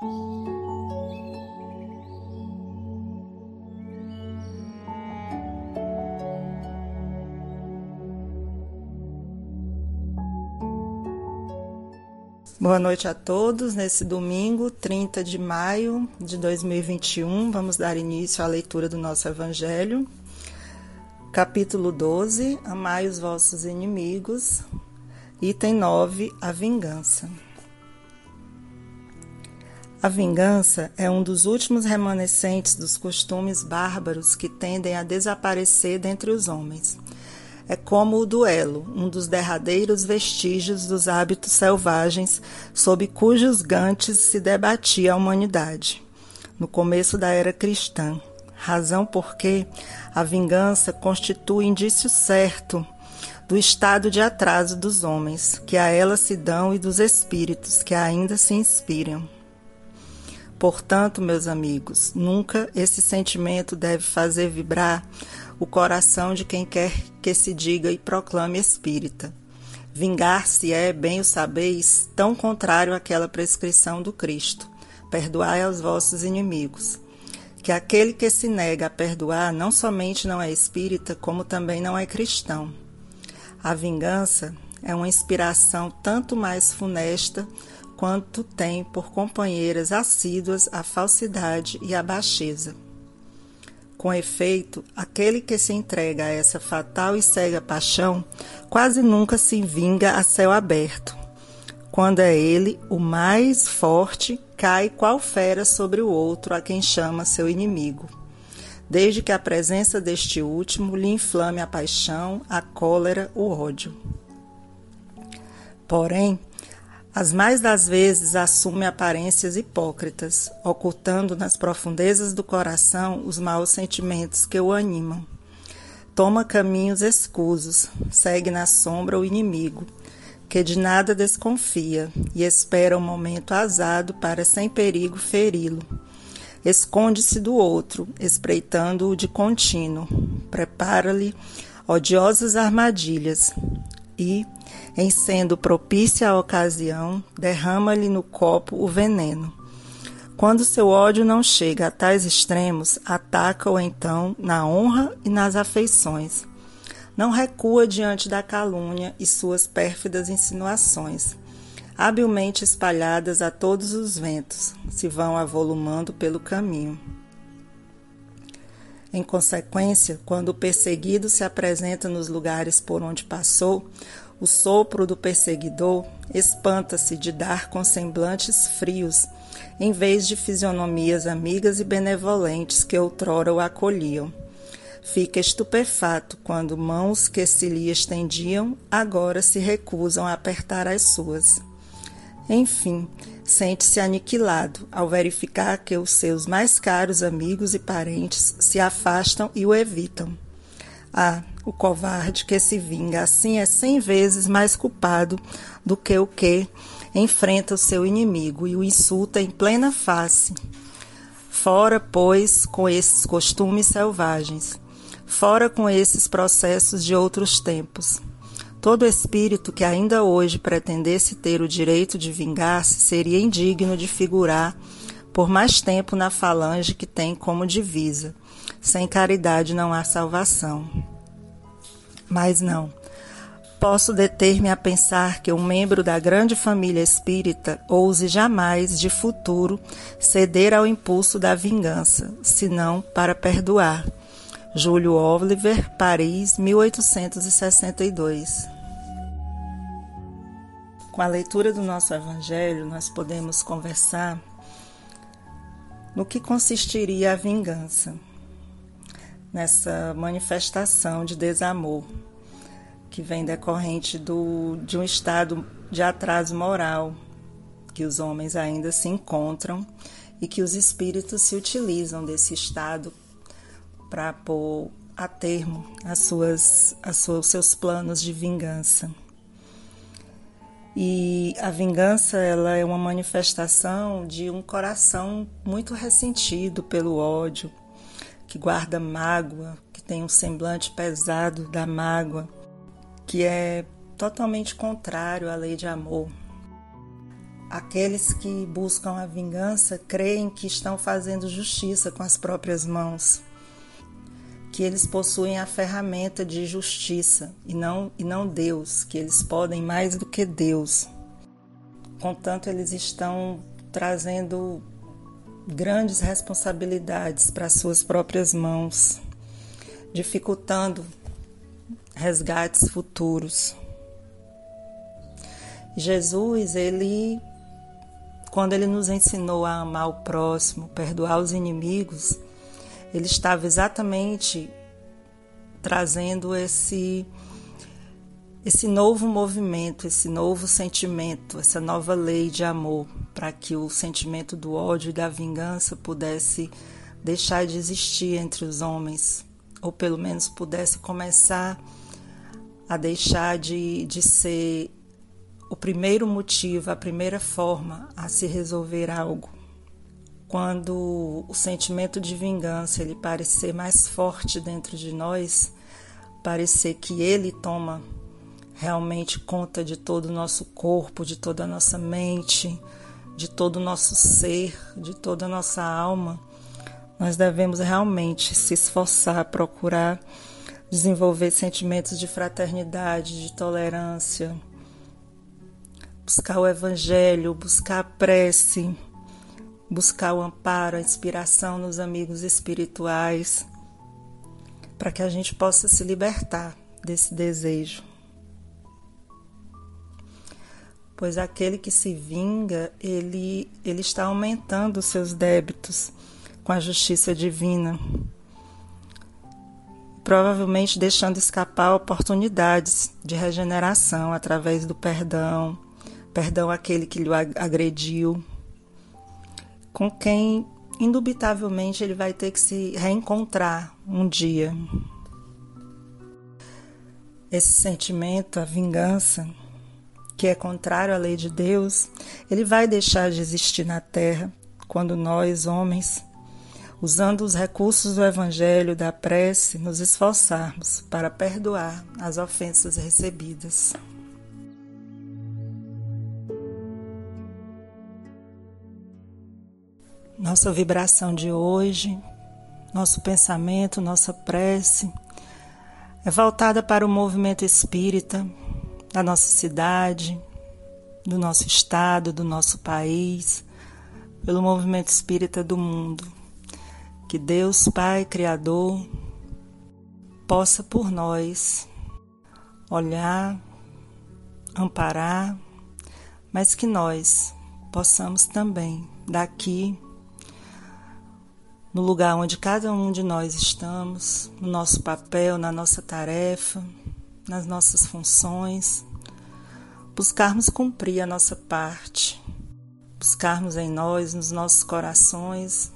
Boa noite a todos. Nesse domingo, 30 de maio de 2021, vamos dar início à leitura do nosso Evangelho. Capítulo 12: Amai os vossos inimigos. Item 9: A vingança. A vingança é um dos últimos remanescentes dos costumes bárbaros que tendem a desaparecer dentre os homens é como o duelo, um dos derradeiros vestígios dos hábitos selvagens sob cujos gantes se debatia a humanidade, no começo da era cristã, razão porque a vingança constitui indício certo do estado de atraso dos homens que a ela se dão e dos espíritos que ainda se inspiram. Portanto, meus amigos, nunca esse sentimento deve fazer vibrar o coração de quem quer que se diga e proclame espírita. Vingar-se é, bem o sabeis, tão contrário àquela prescrição do Cristo: perdoai aos vossos inimigos. Que aquele que se nega a perdoar não somente não é espírita, como também não é cristão. A vingança é uma inspiração tanto mais funesta quanto tem por companheiras assíduas a falsidade e a baixeza. Com efeito, aquele que se entrega a essa fatal e cega paixão quase nunca se vinga a céu aberto. Quando é ele, o mais forte, cai qual fera sobre o outro a quem chama seu inimigo. Desde que a presença deste último lhe inflame a paixão, a cólera, o ódio. Porém, as mais das vezes assume aparências hipócritas, ocultando nas profundezas do coração os maus sentimentos que o animam. Toma caminhos escusos, segue na sombra o inimigo, que de nada desconfia e espera o um momento azado para sem perigo feri-lo. Esconde-se do outro, espreitando-o de contínuo, prepara-lhe odiosas armadilhas e, em sendo propícia a ocasião, derrama-lhe no copo o veneno. Quando seu ódio não chega a tais extremos, ataca-o então na honra e nas afeições. Não recua diante da calúnia e suas pérfidas insinuações, habilmente espalhadas a todos os ventos, se vão avolumando pelo caminho. Em consequência, quando o perseguido se apresenta nos lugares por onde passou, o sopro do perseguidor espanta-se de dar com semblantes frios, em vez de fisionomias amigas e benevolentes que outrora o acolhiam. Fica estupefato quando mãos que se lhe estendiam agora se recusam a apertar as suas. Enfim, sente-se aniquilado ao verificar que os seus mais caros amigos e parentes se afastam e o evitam. Ah, o covarde que se vinga assim é cem vezes mais culpado do que o que enfrenta o seu inimigo e o insulta em plena face. Fora, pois, com esses costumes selvagens, fora com esses processos de outros tempos. Todo espírito que ainda hoje pretendesse ter o direito de vingar-se seria indigno de figurar por mais tempo na falange que tem como divisa sem caridade não há salvação. Mas não. Posso deter-me a pensar que um membro da grande família espírita ouse jamais, de futuro, ceder ao impulso da vingança, senão para perdoar. Júlio Oliver, Paris, 1862. Com a leitura do nosso Evangelho, nós podemos conversar no que consistiria a vingança nessa manifestação de desamor que vem decorrente do, de um estado de atraso moral que os homens ainda se encontram e que os espíritos se utilizam desse estado para pôr a termo as suas, as suas, seus planos de vingança. E a vingança ela é uma manifestação de um coração muito ressentido pelo ódio, que guarda mágoa, que tem um semblante pesado da mágoa, que é totalmente contrário à lei de amor. Aqueles que buscam a vingança creem que estão fazendo justiça com as próprias mãos, que eles possuem a ferramenta de justiça e não, e não Deus, que eles podem mais do que Deus. Contanto, eles estão trazendo grandes responsabilidades para suas próprias mãos, dificultando resgates futuros. Jesus, ele quando ele nos ensinou a amar o próximo, perdoar os inimigos, ele estava exatamente trazendo esse esse novo movimento, esse novo sentimento, essa nova lei de amor, para que o sentimento do ódio e da vingança pudesse deixar de existir entre os homens, ou pelo menos pudesse começar a deixar de, de ser o primeiro motivo, a primeira forma a se resolver algo. Quando o sentimento de vingança ele parecer mais forte dentro de nós, parecer que ele toma realmente conta de todo o nosso corpo, de toda a nossa mente, de todo o nosso ser, de toda a nossa alma, nós devemos realmente se esforçar, procurar desenvolver sentimentos de fraternidade, de tolerância, buscar o Evangelho, buscar a prece, buscar o amparo, a inspiração nos amigos espirituais, para que a gente possa se libertar desse desejo. Pois aquele que se vinga, ele, ele está aumentando os seus débitos com a justiça divina, provavelmente deixando escapar oportunidades de regeneração através do perdão, perdão àquele que lhe agrediu, com quem indubitavelmente ele vai ter que se reencontrar um dia. Esse sentimento, a vingança, que é contrário à lei de Deus, ele vai deixar de existir na terra quando nós, homens, usando os recursos do Evangelho, da prece, nos esforçarmos para perdoar as ofensas recebidas. Nossa vibração de hoje, nosso pensamento, nossa prece é voltada para o movimento espírita da nossa cidade, do nosso estado, do nosso país, pelo movimento espírita do mundo. Que Deus, Pai Criador, possa por nós olhar, amparar, mas que nós possamos também daqui no lugar onde cada um de nós estamos, no nosso papel, na nossa tarefa, nas nossas funções, buscarmos cumprir a nossa parte, buscarmos em nós, nos nossos corações,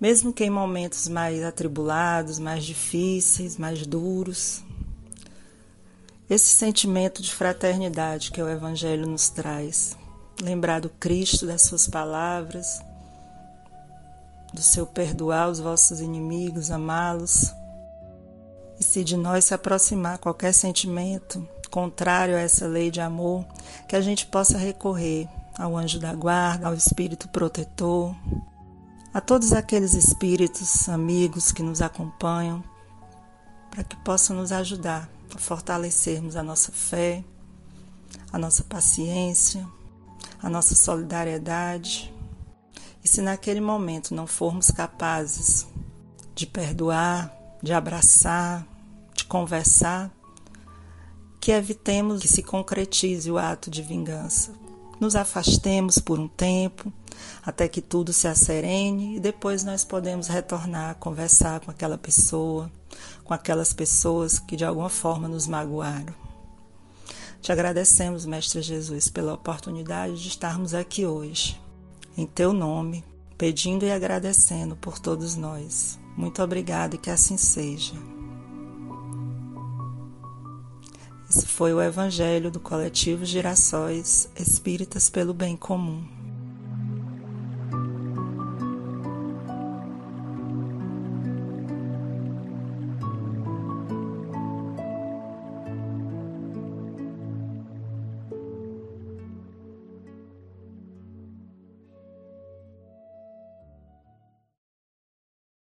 mesmo que em momentos mais atribulados, mais difíceis, mais duros, esse sentimento de fraternidade que o Evangelho nos traz, lembrar do Cristo, das Suas palavras do seu perdoar os vossos inimigos, amá-los. E se de nós se aproximar qualquer sentimento contrário a essa lei de amor, que a gente possa recorrer ao anjo da guarda, ao espírito protetor, a todos aqueles espíritos amigos que nos acompanham, para que possam nos ajudar a fortalecermos a nossa fé, a nossa paciência, a nossa solidariedade e se naquele momento não formos capazes de perdoar, de abraçar, de conversar, que evitemos que se concretize o ato de vingança. Nos afastemos por um tempo, até que tudo se acerene e depois nós podemos retornar a conversar com aquela pessoa, com aquelas pessoas que de alguma forma nos magoaram. Te agradecemos, Mestre Jesus, pela oportunidade de estarmos aqui hoje em teu nome, pedindo e agradecendo por todos nós. Muito obrigado e que assim seja. Esse foi o Evangelho do Coletivo Girassóis Espíritas pelo Bem Comum.